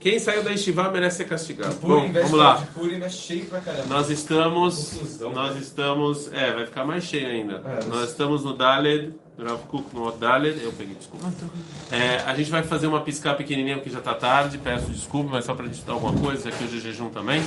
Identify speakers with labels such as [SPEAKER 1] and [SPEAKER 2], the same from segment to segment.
[SPEAKER 1] Quem saiu da Estivá merece ser castigado. Bom, vamos lá.
[SPEAKER 2] Purim cheio pra.
[SPEAKER 1] Nós estamos. Nós estamos. É, vai ficar mais cheio ainda.
[SPEAKER 2] É,
[SPEAKER 1] nós estamos no Daled. No Daled. Eu peguei, desculpa. Ah, tá é, a gente vai fazer uma piscar pequenininha porque já tá tarde. Peço desculpa, mas só pra digitar alguma coisa. Aqui hoje é jejum também.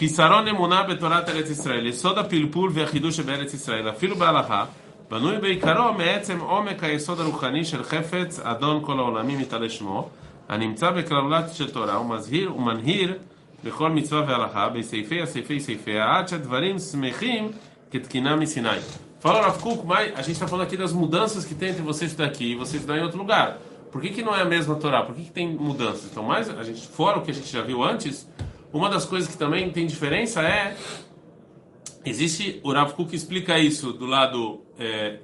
[SPEAKER 1] Kisaron emuná betorat eretz Israel. Soda pilpul ve'achidush be'eretz Israel. Afilo ba'alahá. בנוי בעיקרו מעצם עומק היסוד הרוחני של חפץ אדון כל העולמים יתעלה שמו הנמצא בכלולת של תורה, ומזהיר ומנהיר בכל מצווה והלכה, בסעיפיה, סעיפי סעיפיה, עד שהדברים שמחים כתקינה מסיני. Fala, Rav Kuk, mas a gente está falando aqui das mudanças que tem entre vocês daqui e vocês daí em outro lugar. Por que, que não é a mesma Torá? Por que, que tem mudanças? Então, mais a gente, fora o que a gente já viu antes, uma das coisas que também tem diferença é. Existe. O Rav Kuk explica isso do lado eh,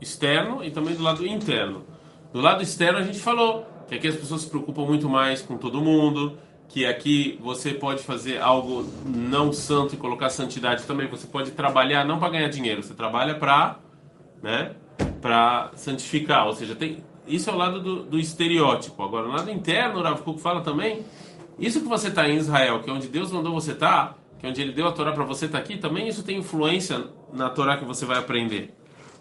[SPEAKER 1] externo e também do lado interno. Do lado externo, a gente falou que aqui as pessoas se preocupam muito mais com todo mundo, que aqui você pode fazer algo não santo e colocar santidade também. Você pode trabalhar não para ganhar dinheiro, você trabalha para, né, para santificar. Ou seja, tem isso é o lado do, do estereótipo. Agora, o lado interno, o Rav Kuk fala também, isso que você está em Israel, que é onde Deus mandou você estar, tá, que é onde Ele deu a Torá para você estar tá aqui, também isso tem influência na Torá que você vai aprender.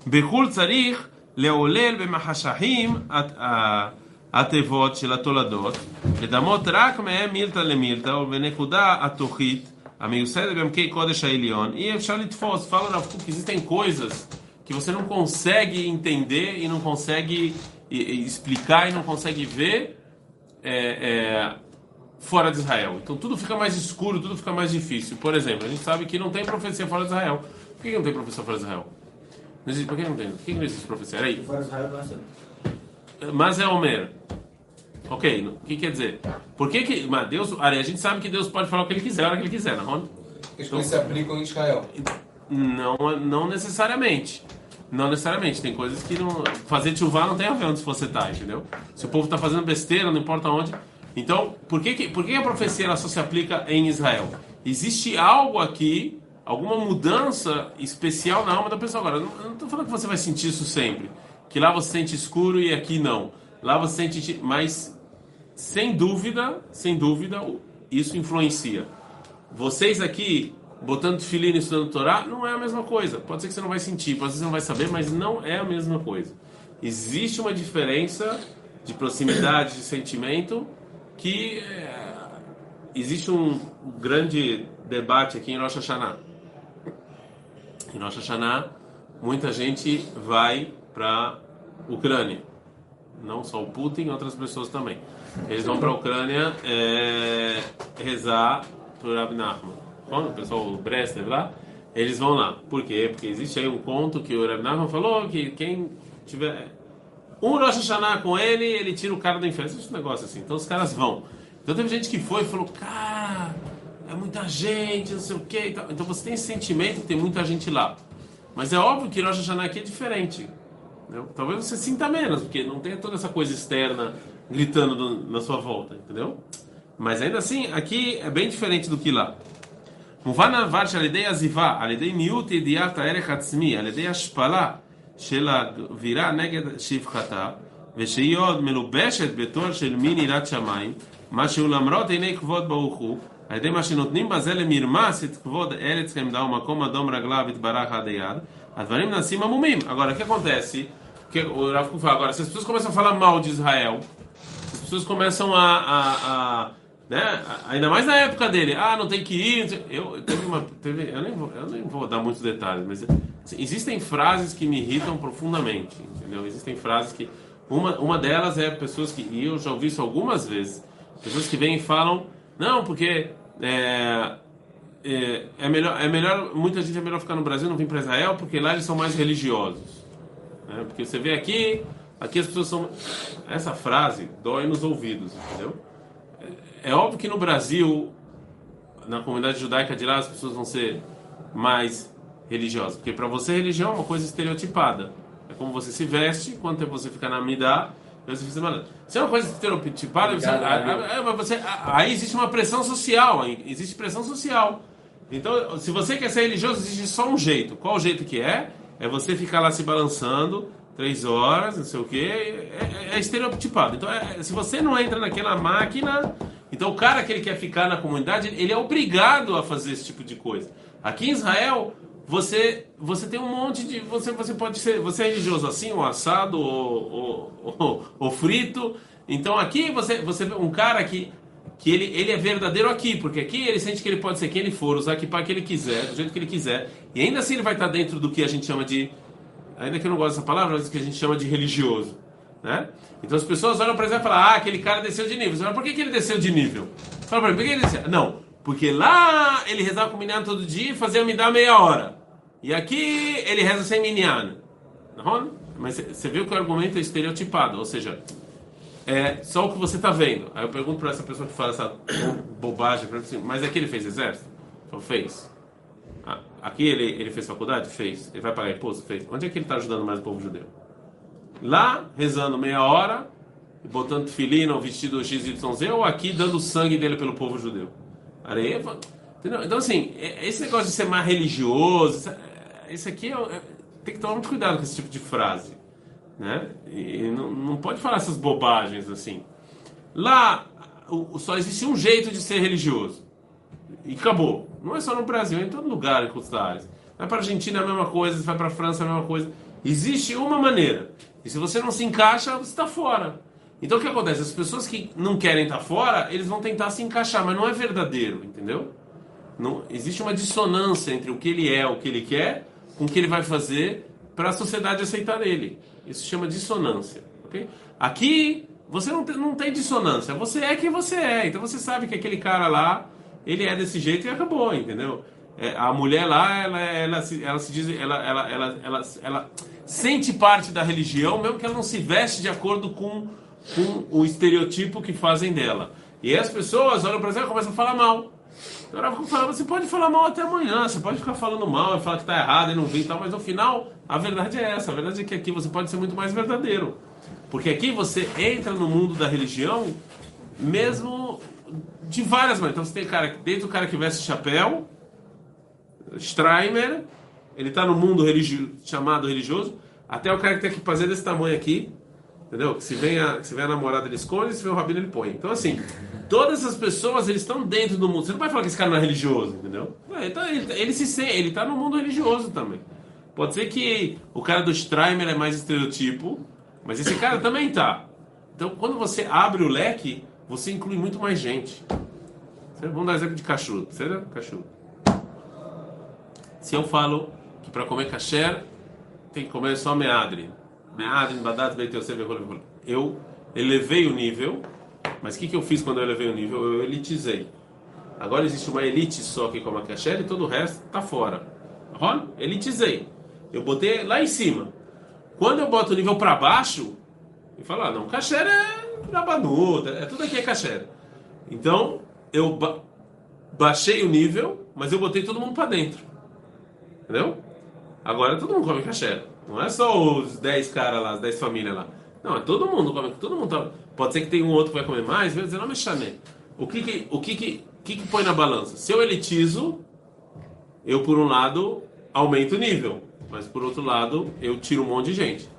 [SPEAKER 1] Bechul tzarich leolel bemachashahim התיבות של התולדות, לדמות רק מהם מילתא למילתא ובנקודה התוכית המיוסדת בעמקי קודש העליון, אי אפשר לתפוס, fala Rav Kuk, existem coisas que você não consegue entender e não consegue explicar e não consegue ver fora de Israel. Então tudo fica mais escuro, tudo fica mais difícil. Por exemplo, a gente sabe que não tem profecia fora de Israel. Por que não tem profecia fora de Israel? Não existe, por que não tem? Por que não existe profecia? Era.
[SPEAKER 3] Fora de Israel,
[SPEAKER 1] Mas é Homer. Ok, o que quer dizer? Por que que... Mas Deus, a gente sabe que Deus pode falar o que Ele quiser, a hora que Ele quiser, não
[SPEAKER 2] As coisas se aplicam em Israel.
[SPEAKER 1] Não, não necessariamente. Não necessariamente. Tem coisas que não. Fazer chuva não tem a ver onde você tá, entendeu? Se o povo está fazendo besteira, não importa onde. Então, por que, que, por que a profecia ela só se aplica em Israel? Existe algo aqui, alguma mudança especial na alma da pessoa. Agora, eu não- eu não estou falando que você vai sentir isso sempre. Que lá você sente escuro e aqui não. Lá você sente. Mas, sem dúvida, sem dúvida, isso influencia. Vocês aqui, botando filhinho e estudando Torá, não é a mesma coisa. Pode ser que você não vai sentir, pode ser que você não vai saber, mas não é a mesma coisa. Existe uma diferença de proximidade, de sentimento, que é, existe um grande debate aqui em Rosh Hashanah. Em Rosh Hashanah, muita gente vai para Ucrânia. Não só o Putin, outras pessoas também. Eles vão para a Ucrânia é, rezar por Rabi Nachman. Quando o pessoal, o Breslev lá, eles vão lá. Por quê? Porque existe aí um conto que o Rabi Nachman falou que quem tiver um Rosh Hashanah com ele, ele tira o cara do inferno. Esse negócio assim. Então os caras vão. Então teve gente que foi e falou, cara, é muita gente, não sei o quê. Então você tem esse sentimento que tem muita gente lá. Mas é óbvio que Rosh Hashanah aqui é diferente. Talvez você sinta menos, porque não tem toda essa coisa externa gritando na sua volta, entendeu? Mas ainda assim, aqui é bem diferente do que lá. Muvana varsha alidei aziva, alidei miut ediata erech atzmi, alidei ashpala, shela vira neged shivchata, vesei od betor shel min irat shamayim, מה שלמרות עיני כבוד ברוך הוא, על ידי מה שנותנים בזה למרמס את כבוד ארץ חמדה ומקום אדום רגליו יתברך עד היד, הדברים נעשים עמומים. אגב, איך קונטסי? Que o Kuk fala, agora, se as pessoas começam a falar mal de Israel, as pessoas começam a, a, a- né? ainda mais na época dele, ah, não tem que ir. Eu teve uma, teve, eu nem vou, eu nem vou dar muitos detalhes, mas assim, existem frases que me irritam profundamente, entendeu? Existem frases que uma, uma delas é pessoas que e eu já ouvi isso algumas vezes, pessoas que vêm e falam, não, porque é, é, é melhor, é melhor, muita gente é melhor ficar no Brasil, não vir para Israel, porque lá eles são mais religiosos. Né? Porque você vê aqui, aqui as pessoas são. Essa frase dói nos ouvidos, entendeu? É, é óbvio que no Brasil, na comunidade judaica de lá, as pessoas vão ser mais religiosas. Porque para você, religião é uma coisa estereotipada. É como você se veste, quanto tempo você fica na midá, você fica malandro. Se é uma coisa estereotipada, você, ah, ah, você- ah, aí existe uma pressão social, existe pressão social. Então, se você quer ser religioso, existe só um jeito. Qual o jeito que é? É você ficar lá se balançando, três horas, não sei o quê, é, é, é estereotipado. Então, é, se você não entra naquela máquina, então o cara que ele quer ficar na comunidade, ele é obrigado a fazer esse tipo de coisa. Aqui em Israel, você você tem um monte de você você pode ser você é religioso assim, ou assado ou, ou, ou, ou frito. Então aqui você você um cara que que ele, ele é verdadeiro aqui, porque aqui ele sente que ele pode ser quem ele for, usar que para que ele quiser, do jeito que ele quiser, e ainda assim ele vai estar dentro do que a gente chama de, ainda que eu não gosto dessa palavra, mas que a gente chama de religioso, né? Então as pessoas olham para ele e falam, ah, aquele cara desceu de nível. Você fala, por que, que ele desceu de nível? Fala para ele, por que ele desceu? Não, porque lá ele rezava com minyan todo dia e fazia me dar meia hora. E aqui ele reza sem minyan. Não? Mas você viu que o argumento é estereotipado, ou seja, é só o que você está vendo. Aí eu pergunto para essa pessoa que fala essa bobagem, assim, mas aqui ele fez exército? Fez. Ah, aqui ele, ele fez faculdade? Fez. Ele vai pagar imposto? Fez. Onde é que ele está ajudando mais o povo judeu? Lá, rezando meia hora, botando filina ou vestido XYZ, ou aqui dando sangue dele pelo povo judeu? Areva. Entendeu? Então, assim, é, esse negócio de ser mais religioso, esse aqui é, é, tem que tomar muito cuidado com esse tipo de frase. Né? E não, não pode falar essas bobagens assim. Lá só existe um jeito de ser religioso. E acabou. Não é só no Brasil, é em todo lugar, em áreas. Vai para a Argentina é a mesma coisa, vai para a França é a mesma coisa. Existe uma maneira. E se você não se encaixa, você está fora. Então o que acontece? As pessoas que não querem estar tá fora, eles vão tentar se encaixar, mas não é verdadeiro, entendeu? Não, existe uma dissonância entre o que ele é, o que ele quer, com o que ele vai fazer para a sociedade aceitar ele. Isso chama dissonância. Okay? Aqui você não tem, não tem dissonância. Você é quem você é. Então você sabe que aquele cara lá, ele é desse jeito e acabou, entendeu? É, a mulher lá, ela, ela, se, ela se diz, ela, ela, ela, ela, ela sente parte da religião, mesmo que ela não se veste de acordo com, com o estereotipo que fazem dela. E as pessoas olham para ela e começam a falar mal. Então falava, você pode falar mal até amanhã, você pode ficar falando mal e falar que está errado e não vir e tal, mas no final a verdade é essa, a verdade é que aqui você pode ser muito mais verdadeiro. Porque aqui você entra no mundo da religião mesmo de várias maneiras. Então você tem cara, desde o cara que veste chapéu, Streimer, ele está no mundo religio, chamado religioso, até o cara que tem que fazer desse tamanho aqui, Entendeu? Se vem a, se vem a namorada, ele esconde, se vem o rabino, ele põe. Então, assim, todas essas pessoas, eles estão dentro do mundo. Você não vai falar que esse cara não é religioso, entendeu? Então, ele, ele se sente, ele está no mundo religioso também. Pode ser que o cara do Streimer é mais estereotipo, mas esse cara também tá. Então, quando você abre o leque, você inclui muito mais gente. Vamos dar exemplo de cachorro. Será? Cachorro. Se eu falo que para comer kasher tem que comer só meadre, eu elevei o nível, mas o que, que eu fiz quando eu elevei o nível? Eu elitizei. Agora existe uma elite só que come a kasher e todo o resto está fora. Olha, elitizei. Eu botei lá em cima. Quando eu boto o nível para baixo, eu falo, ah, não, kasher é rabanuta, é tudo aqui é kasher. Então, eu ba baixei o nível, mas eu botei todo mundo para dentro. Entendeu? Agora todo mundo come kasher. Não é só os 10 caras lá, as 10 famílias lá. Não, é todo mundo come, todo mundo tá, Pode ser que tenha um outro que vai comer mais, vai dizer, não, mas chamei. O que que, o que que, que que põe na balança? Se eu elitizo, eu por um lado aumento o nível, mas por outro lado eu tiro um monte de gente.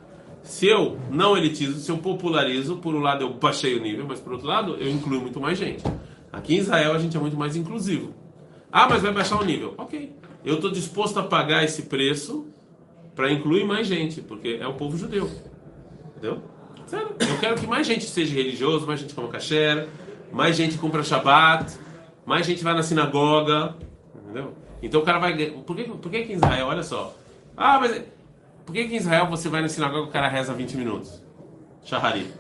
[SPEAKER 1] Se eu não elitizo, se eu popularizo, por um lado eu baixei o nível, mas por outro lado eu incluo muito mais gente. Aqui em Israel a gente é muito mais inclusivo. Ah, mas vai baixar o nível. Ok. Eu estou disposto a pagar esse preço para incluir mais gente, porque é o povo judeu. Entendeu? Sério? Eu quero que mais gente seja religioso, mais gente coma kasher, mais gente compra Shabbat, mais gente vai na sinagoga. Entendeu? Então o cara vai. Por que, por que, que em Israel, olha só. Ah, mas. Por que, que em Israel você vai na sinagoga e o cara reza 20 minutos? Shaharit.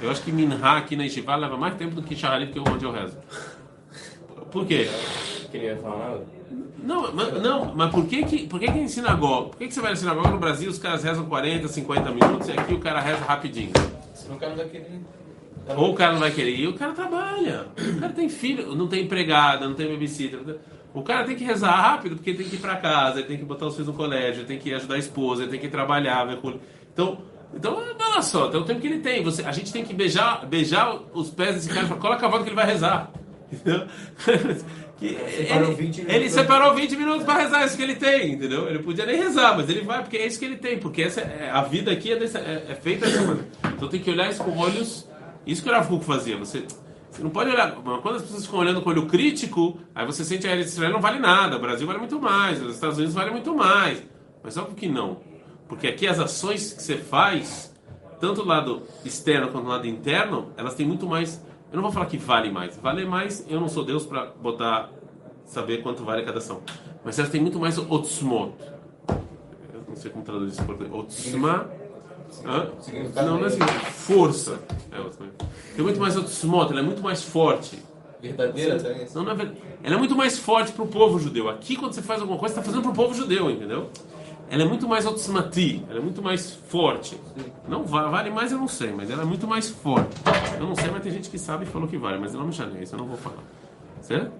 [SPEAKER 1] Eu acho que Minha aqui na Yeshiva leva mais tempo do que Shaharit que onde eu rezo. Por quê?
[SPEAKER 2] Queria falar nada?
[SPEAKER 1] Não, mas, não, mas por que que, por que que em sinagoga? Por que que você vai na sinagoga no Brasil os caras rezam 40, 50 minutos e aqui o cara reza rapidinho?
[SPEAKER 2] Senão o cara não vai querer.
[SPEAKER 1] Ou o cara não vai querer ir, o cara trabalha. O cara tem filho, não tem empregada, não tem babysitter. O cara tem que rezar rápido porque ele tem que ir para casa, ele tem que botar os filhos no colégio, ele tem que ajudar a esposa, ele tem que trabalhar. Então, então, olha só, tem o tempo que ele tem. Você, a gente tem que beijar, beijar os pés desse cara e falar, é a cavalo que ele vai rezar. Entendeu? Que
[SPEAKER 2] Separou
[SPEAKER 1] ele,
[SPEAKER 2] 20
[SPEAKER 1] ele separou 20 minutos para rezar isso que ele tem, entendeu? Ele podia nem rezar, mas ele vai porque é isso que ele tem, porque essa é, a vida aqui é, dessa- é- é feita dessa maneira. Então tem que olhar isso com olhos. Isso que o Kuk fazia. Você, você não pode olhar. Quando as pessoas ficam olhando com olho crítico, aí você sente que a Israel não vale nada, o Brasil vale muito mais, os Estados Unidos valem muito mais. Mas óbvio que não. Porque aqui as ações que você faz, tanto do lado externo quanto do lado interno, elas têm muito mais. Eu não vou falar que vale mais. Vale mais, eu não sou Deus para botar, saber quanto vale cada ação. Mas elas têm muito mais otzmot. Eu não sei como traduzir isso em português. Otzma. Hã? Não, não é assim. Força. É. Tem muito mais otzmot, ela é muito mais forte.
[SPEAKER 2] Verdadeira também.
[SPEAKER 1] Não, não é verdade. Ela é muito mais forte para o povo judeu. Aqui, quando você faz alguma coisa, você está fazendo para o povo judeu, entendeu? ela é muito mais otzmati, ela é muito mais forte. Não vale mais, eu não sei, mas ela é muito mais forte. Eu não sei, mas tem gente que sabe e falou que vale, mas eu não me chamei, isso eu não vou falar. Certo?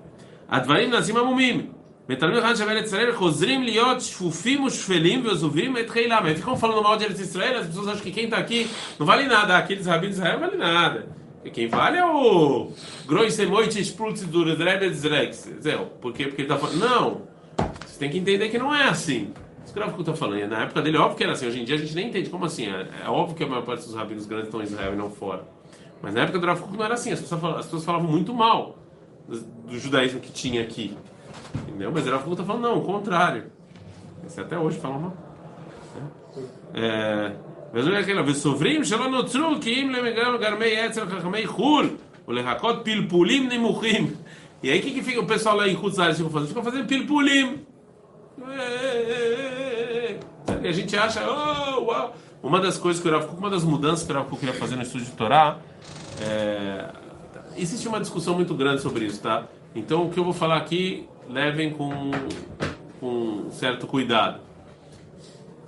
[SPEAKER 1] Advarim nazim amumim. מתלמיד אחד שווה לצלאל חוזרים להיות שפופים ושפלים ועוזבים את חילם. Aí ficam falando mal de Eretz Israel, as pessoas acham que quem está aqui não vale nada, aqueles rabinos de Israel não vale nada. E quem vale é o Groisemoit Sprutz do Rebbe Zrex. Por quê? Porque ele está falando. Não! Você tem que entender que não é assim. Isso que o Rav está falando. E na época dele, é óbvio que era assim. Hoje em dia a gente nem entende como assim. É, é, óbvio que a maior parte dos rabinos grandes estão em Israel e não fora. Mas na época do Rav não era assim. As pessoas, falavam, as pessoas falavam muito mal do, judaísmo que tinha aqui. Entendeu? Mas o Rav está falando, não, o contrário. Esse até hoje fala mal. Né? É, mas olha aquela vez sofrim, שלא נוצרו כי garmei למגרם גרמי עצר o חו"ל ולחכות פלפולים נמוכים. E aí o que, que fica o pessoal lá em Kutzares vão fazer? Ficam fazendo pilpulim. É, é, é. A gente acha, oh, uau. Uma das coisas que o Rav uma das mudanças que o Rav queria fazer no estudo de Torá, é, existe uma discussão muito grande sobre isso, tá? Então o que eu vou falar aqui, levem com, com certo cuidado.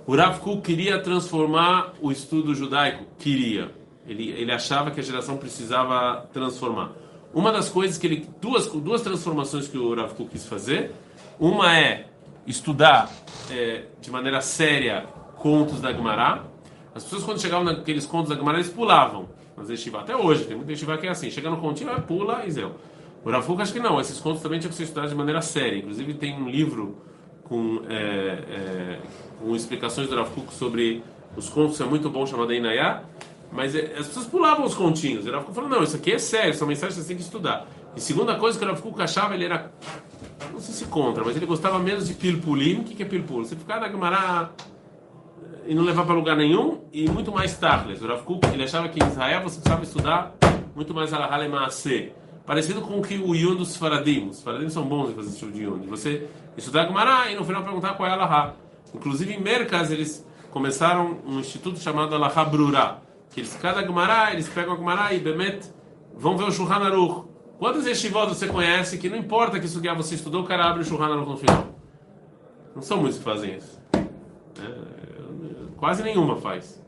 [SPEAKER 1] O Rav Kuk queria transformar o estudo judaico? Queria. Ele, ele achava que a geração precisava transformar. Uma das coisas que ele. Duas, duas transformações que o Rav Kuk quis fazer. Uma é estudar é, de maneira séria contos da Gemara. As pessoas, quando chegavam naqueles contos da Gemara, eles pulavam. Nas yeshiva. Até hoje, tem muita yeshiva que é assim: chega no continho, pula e zéu. O Rav Kuk acha que não. Esses contos também tinham que ser estudados de maneira séria. Inclusive, tem um livro com, é, é, com explicações do Kuk sobre os contos, é muito bom, chamado Einayá, mas é, as pessoas pulavam os continhos. O Kuk falou, não, isso aqui é sério, essa mensagem você tem que estudar. E segunda coisa que o Kuk achava, ele era, não sei se contra, mas ele gostava menos de pilpulim. O que que é pilpul? Você ficar na Gemara e não levar para lugar nenhum, e muito mais Tachles. O Rav Kuk, ele achava que em Israel você precisava estudar muito mais Alahá Maaseh. Parecido com o que o Yun dos Faradim. Os Faradim são bons em fazer esse tipo de Yun. Você estudar Gemara e no final perguntar qual é Alahá. Inclusive em Merkas eles começaram um instituto chamado Alahá Brurá. Que eles, cada Gemara, eles pegam a Gemara e Bemet vão ver o Shulchan Aruch. Quantos yeshivot você conhece que não importa que isso você estudou, o cara abre o Aruch no final? Não são muitos que fazem isso. É, quase nenhuma faz.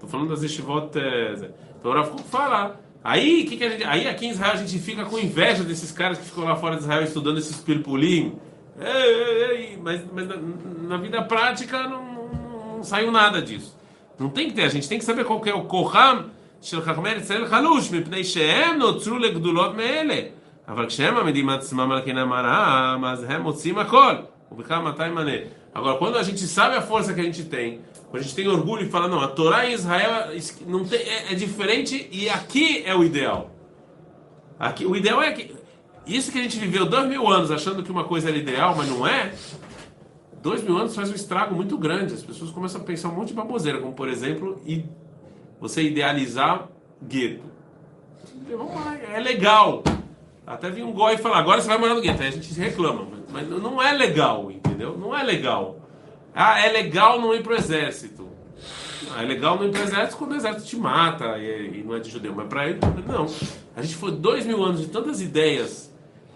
[SPEAKER 1] Tô falando das yeshivot. É, então o Rav Kuk fala. Aí, que que gente, aí aqui em Israel a gente fica com inveja desses caras que ficam lá fora de Israel estudando esses pirpulim. Ei, ei, ei, mas mas na, na vida prática não, não, não saiu nada disso. Não tem que ter, a gente tem que saber qual que é o Koham של חכמי ישראל חלוש, מפני שהם נוצרו לגדולות מאלה. אבל כשהם מעמידים עצמם על קנם הרעם, אז הם מוצאים הכל. ובכלל מתי מנה? Agora, quando a gente sabe a força que a gente tem, quando a gente tem orgulho e fala, não, a Torá em Israel não tem, é, é diferente e aqui é o ideal. Aqui, o ideal é que. Isso que a gente viveu dois mil anos achando que uma coisa era ideal, mas não é. Dois mil anos faz um estrago muito grande. As pessoas começam a pensar um monte de baboseira, como por exemplo, você idealizar gueto. É legal. Até vi um goi falar, agora você vai morar no gueto. Aí a gente reclama, mas não é legal, entendeu? Não é legal. Ah, é legal não ir pro exército. Ah, é legal não ir pro exército quando o exército te mata e, e não é de judeu, mas para ele, não. A gente foi dois mil anos de tantas ideias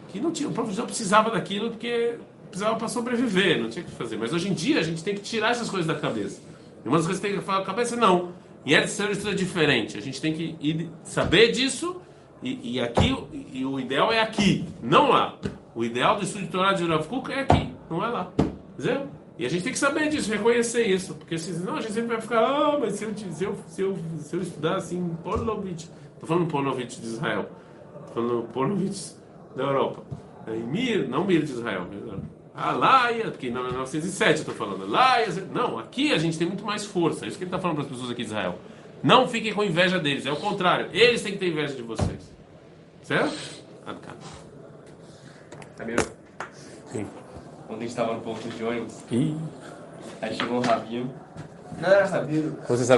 [SPEAKER 1] que não tinha, o judeu precisava daquilo porque precisava para sobreviver, não tinha o que fazer. Mas hoje em dia a gente tem que tirar essas coisas da cabeça. E uma das coisas que tem que falar na cabeça, não. E Eretz Israel é diferente. A gente tem que ir, saber disso e, e aqui e o ideal é aqui, não lá. O ideal do estudo de Torá de Rav Kuk é aqui, não é lá. Entendeu? E a gente tem que saber disso, reconhecer isso, porque senão a gente sempre vai ficar, ah, mas se eu, se eu, se eu, se eu estudar assim, Pornovich, estou falando Pornovich de Israel, estou falando Pornovich da Europa. Em Mir, não Mir de Israel. Ah, lá, ia- porque em 1907 eu estou falando. Lá, ia- não, aqui a gente tem muito mais força. É isso que ele está falando para as pessoas aqui de Israel. Não fiquem com inveja deles, é o contrário. Eles têm que ter inveja de vocês. Certo? Ah, cara.
[SPEAKER 2] Sabia?
[SPEAKER 1] Sim.
[SPEAKER 2] Ontem a gente tava no ponto de ônibus,
[SPEAKER 1] Ih.
[SPEAKER 2] aí chegou um rabino. Não era rabino.
[SPEAKER 1] Você sabe